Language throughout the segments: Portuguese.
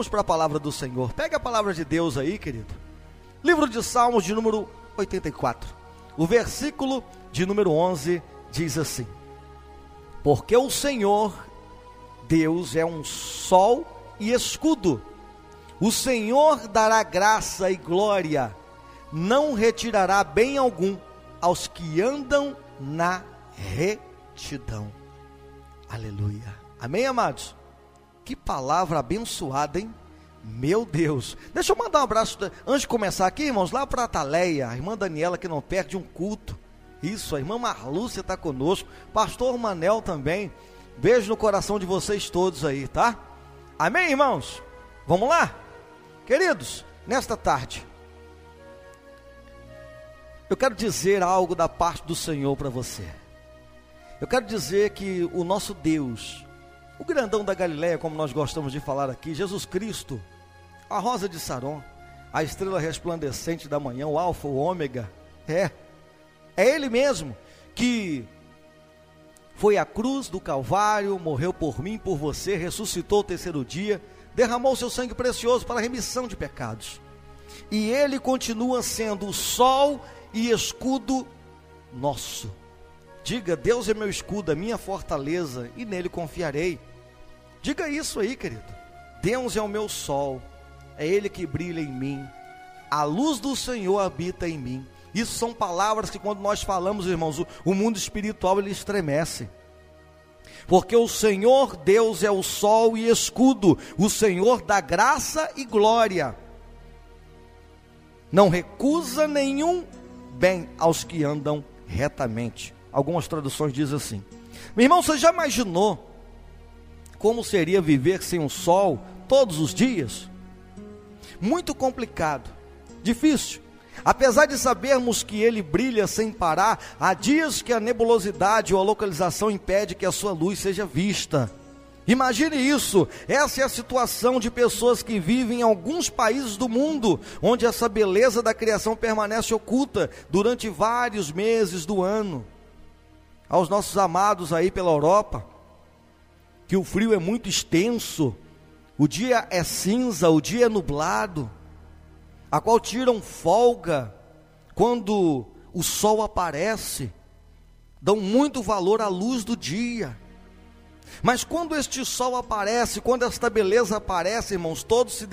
Vamos para a palavra do Senhor. Pega a palavra de Deus aí, querido. Livro de Salmos de número 84. O versículo de número 11 diz assim: Porque o Senhor Deus é um sol e escudo. O Senhor dará graça e glória, não retirará bem algum aos que andam na retidão. Aleluia. Amém, amados? Que palavra abençoada, hein? Meu Deus. Deixa eu mandar um abraço antes de começar aqui, irmãos, lá para a Taleia, a irmã Daniela que não perde um culto. Isso, a irmã Marlúcia está conosco, pastor Manel também. Beijo no coração de vocês todos aí, tá? Amém, irmãos? Vamos lá? Queridos, nesta tarde, eu quero dizer algo da parte do Senhor para você. Eu quero dizer que o nosso Deus, o grandão da Galiléia, como nós gostamos de falar aqui, Jesus Cristo, a rosa de Saron, a estrela resplandecente da manhã, o alfa, o ômega, é, é Ele mesmo que foi à cruz do Calvário, morreu por mim, por você, ressuscitou o terceiro dia, derramou seu sangue precioso para a remissão de pecados. E ele continua sendo o sol e escudo nosso. Diga: Deus é meu escudo, a minha fortaleza, e nele confiarei. Diga isso aí, querido. Deus é o meu sol, é ele que brilha em mim. A luz do Senhor habita em mim. Isso são palavras que quando nós falamos, irmãos, o, o mundo espiritual ele estremece. Porque o Senhor Deus é o sol e escudo, o Senhor dá graça e glória. Não recusa nenhum bem aos que andam retamente. Algumas traduções dizem assim. Meu irmão, você já imaginou como seria viver sem o sol todos os dias? Muito complicado, difícil. Apesar de sabermos que ele brilha sem parar, há dias que a nebulosidade ou a localização impede que a sua luz seja vista. Imagine isso, essa é a situação de pessoas que vivem em alguns países do mundo, onde essa beleza da criação permanece oculta durante vários meses do ano. Aos nossos amados aí pela Europa, que o frio é muito extenso, o dia é cinza, o dia é nublado a qual tiram folga quando o sol aparece, dão muito valor à luz do dia. Mas quando este sol aparece, quando esta beleza aparece, irmãos, todos se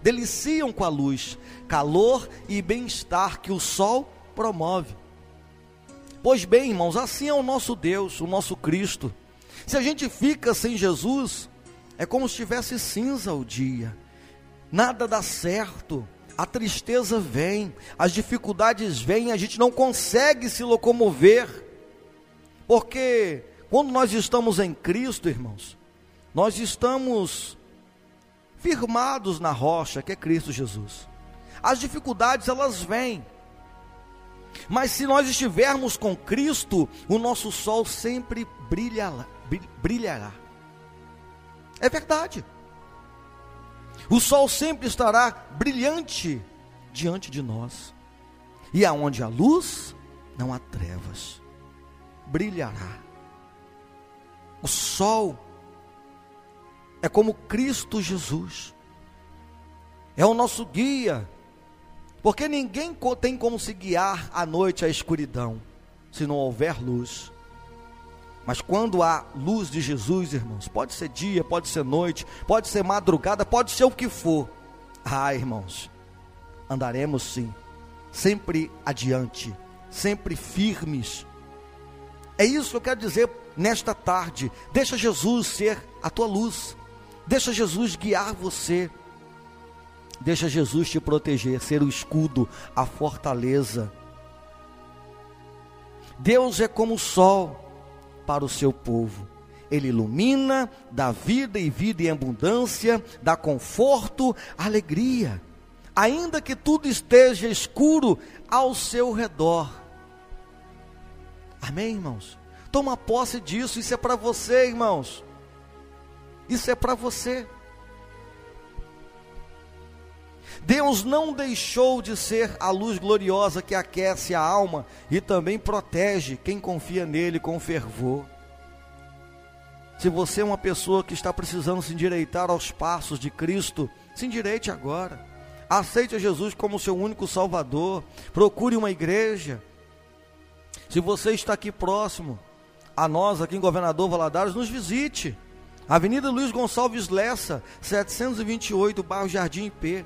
deliciam com a luz, calor e bem-estar que o sol promove. Pois bem, irmãos, assim é o nosso Deus, o nosso Cristo. Se a gente fica sem Jesus, é como se estivesse cinza o dia, nada dá certo, a tristeza vem, as dificuldades vêm, a gente não consegue se locomover, porque quando nós estamos em Cristo, irmãos, nós estamos firmados na rocha que é Cristo Jesus. As dificuldades elas vêm, mas se nós estivermos com Cristo, o nosso sol sempre brilhará. Brilhará. É verdade. O sol sempre estará brilhante diante de nós. E aonde há luz, não há trevas. Brilhará. O sol é como Cristo Jesus. É o nosso guia. Porque ninguém tem como se guiar à noite à escuridão, se não houver luz. Mas quando há luz de Jesus, irmãos, pode ser dia, pode ser noite, pode ser madrugada, pode ser o que for. Ah, irmãos, andaremos sim, sempre adiante, sempre firmes. É isso que eu quero dizer nesta tarde. Deixa Jesus ser a tua luz. Deixa Jesus guiar você. Deixa Jesus te proteger, ser o escudo, a fortaleza. Deus é como o sol para o seu povo. Ele ilumina, dá vida e vida em abundância, dá conforto, alegria, ainda que tudo esteja escuro ao seu redor. Amém, irmãos? Toma posse disso, isso é para você, irmãos. Isso é para você. Deus não deixou de ser a luz gloriosa que aquece a alma e também protege quem confia nele com fervor. Se você é uma pessoa que está precisando se endireitar aos passos de Cristo, se endireite agora. Aceite a Jesus como seu único Salvador. Procure uma igreja. Se você está aqui próximo a nós, aqui em Governador Valadares, nos visite. Avenida Luiz Gonçalves Lessa, 728, bairro Jardim IP.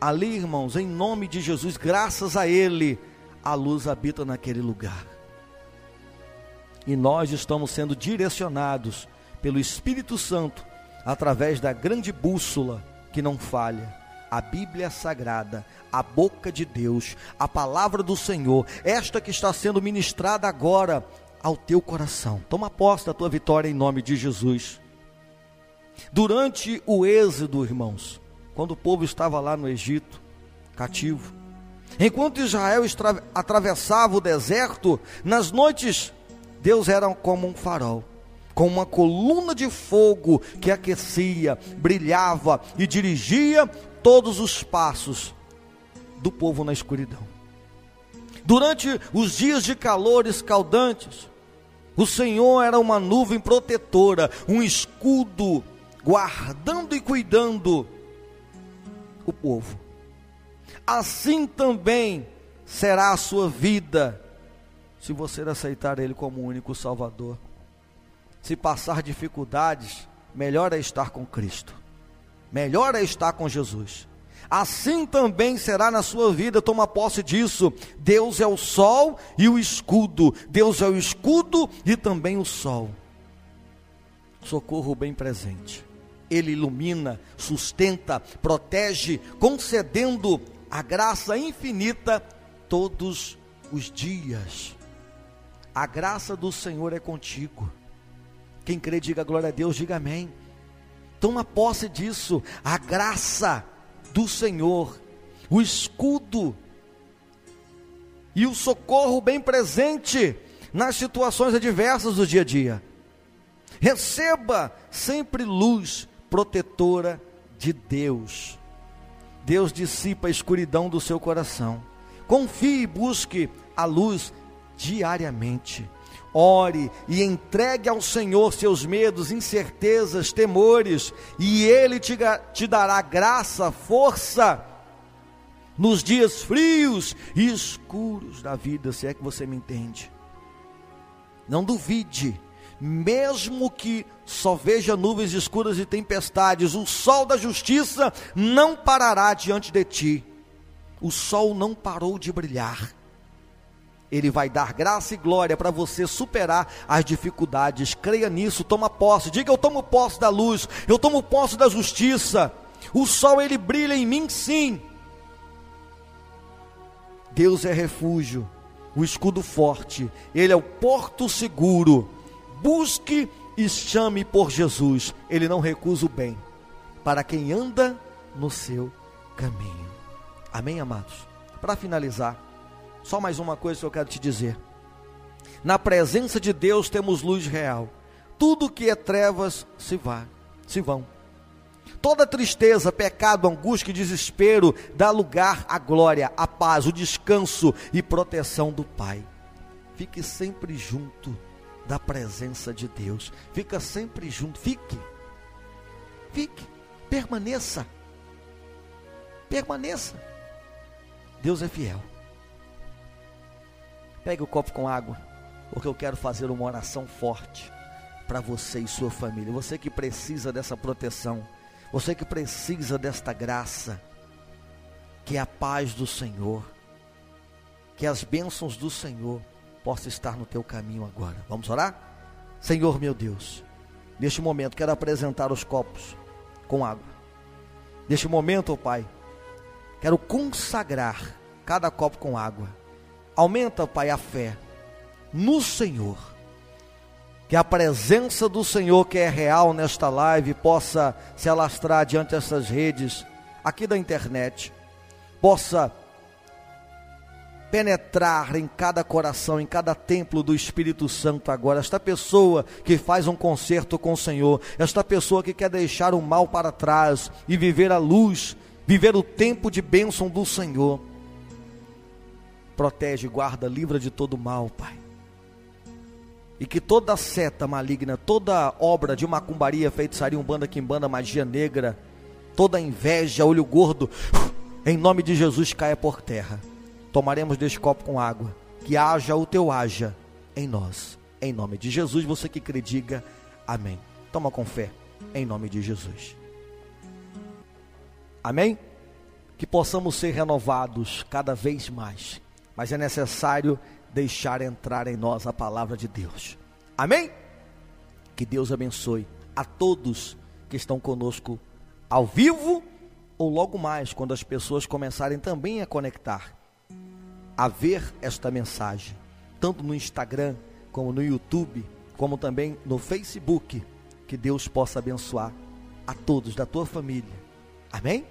Ali, irmãos, em nome de Jesus, graças a Ele, a luz habita naquele lugar. E nós estamos sendo direcionados pelo Espírito Santo através da grande bússola que não falha, a Bíblia Sagrada, a boca de Deus, a palavra do Senhor, esta que está sendo ministrada agora ao teu coração. Toma posse da tua vitória em nome de Jesus. Durante o êxodo, irmãos, quando o povo estava lá no Egito, cativo, enquanto Israel atravessava o deserto, nas noites, Deus era como um farol com uma coluna de fogo que aquecia, brilhava e dirigia todos os passos do povo na escuridão. Durante os dias de calor escaldantes, o Senhor era uma nuvem protetora, um escudo guardando e cuidando o povo. Assim também será a sua vida, se você aceitar Ele como único Salvador. Se passar dificuldades, melhor é estar com Cristo, melhor é estar com Jesus. Assim também será na sua vida, toma posse disso. Deus é o sol e o escudo, Deus é o escudo e também o sol. Socorro bem presente. Ele ilumina, sustenta, protege, concedendo a graça infinita todos os dias. A graça do Senhor é contigo. Quem crê, diga glória a Deus, diga amém. Toma posse disso, a graça do Senhor, o escudo e o socorro bem presente nas situações adversas do dia a dia. Receba sempre luz protetora de Deus. Deus dissipa a escuridão do seu coração. Confie e busque a luz diariamente. Ore e entregue ao Senhor seus medos, incertezas, temores, e Ele te, te dará graça, força nos dias frios e escuros da vida, se é que você me entende. Não duvide, mesmo que só veja nuvens escuras e tempestades, o sol da justiça não parará diante de ti. O sol não parou de brilhar ele vai dar graça e glória para você superar as dificuldades. Creia nisso, toma posse. Diga: Eu tomo posse da luz, eu tomo posse da justiça. O sol ele brilha em mim, sim. Deus é refúgio, o escudo forte, ele é o porto seguro. Busque e chame por Jesus, ele não recusa o bem para quem anda no seu caminho. Amém, amados? Para finalizar, só mais uma coisa que eu quero te dizer. Na presença de Deus temos luz real. Tudo que é trevas se vai, se vão. Toda tristeza, pecado, angústia e desespero dá lugar à glória, à paz, o descanso e proteção do Pai. Fique sempre junto da presença de Deus. Fica sempre junto. Fique. Fique. Permaneça. Permaneça. Deus é fiel. Pegue o copo com água, porque eu quero fazer uma oração forte para você e sua família. Você que precisa dessa proteção, você que precisa desta graça, que a paz do Senhor, que as bênçãos do Senhor possam estar no teu caminho agora. Vamos orar? Senhor meu Deus, neste momento quero apresentar os copos com água. Neste momento, oh Pai, quero consagrar cada copo com água Aumenta, Pai, a fé no Senhor. Que a presença do Senhor, que é real nesta live, possa se alastrar diante dessas redes, aqui da internet, possa penetrar em cada coração, em cada templo do Espírito Santo agora. Esta pessoa que faz um concerto com o Senhor, esta pessoa que quer deixar o mal para trás e viver a luz, viver o tempo de bênção do Senhor protege, guarda, livra de todo mal, Pai. E que toda seta maligna, toda obra de macumbaria, feitiçaria, umbanda, quimbanda, magia negra, toda inveja, olho gordo, em nome de Jesus caia por terra. Tomaremos deste copo com água. Que haja o teu haja em nós. Em nome de Jesus, você que crê, diga amém. Toma com fé, em nome de Jesus. Amém? Que possamos ser renovados cada vez mais. Mas é necessário deixar entrar em nós a palavra de Deus. Amém? Que Deus abençoe a todos que estão conosco ao vivo ou logo mais, quando as pessoas começarem também a conectar, a ver esta mensagem, tanto no Instagram, como no YouTube, como também no Facebook. Que Deus possa abençoar a todos da tua família. Amém?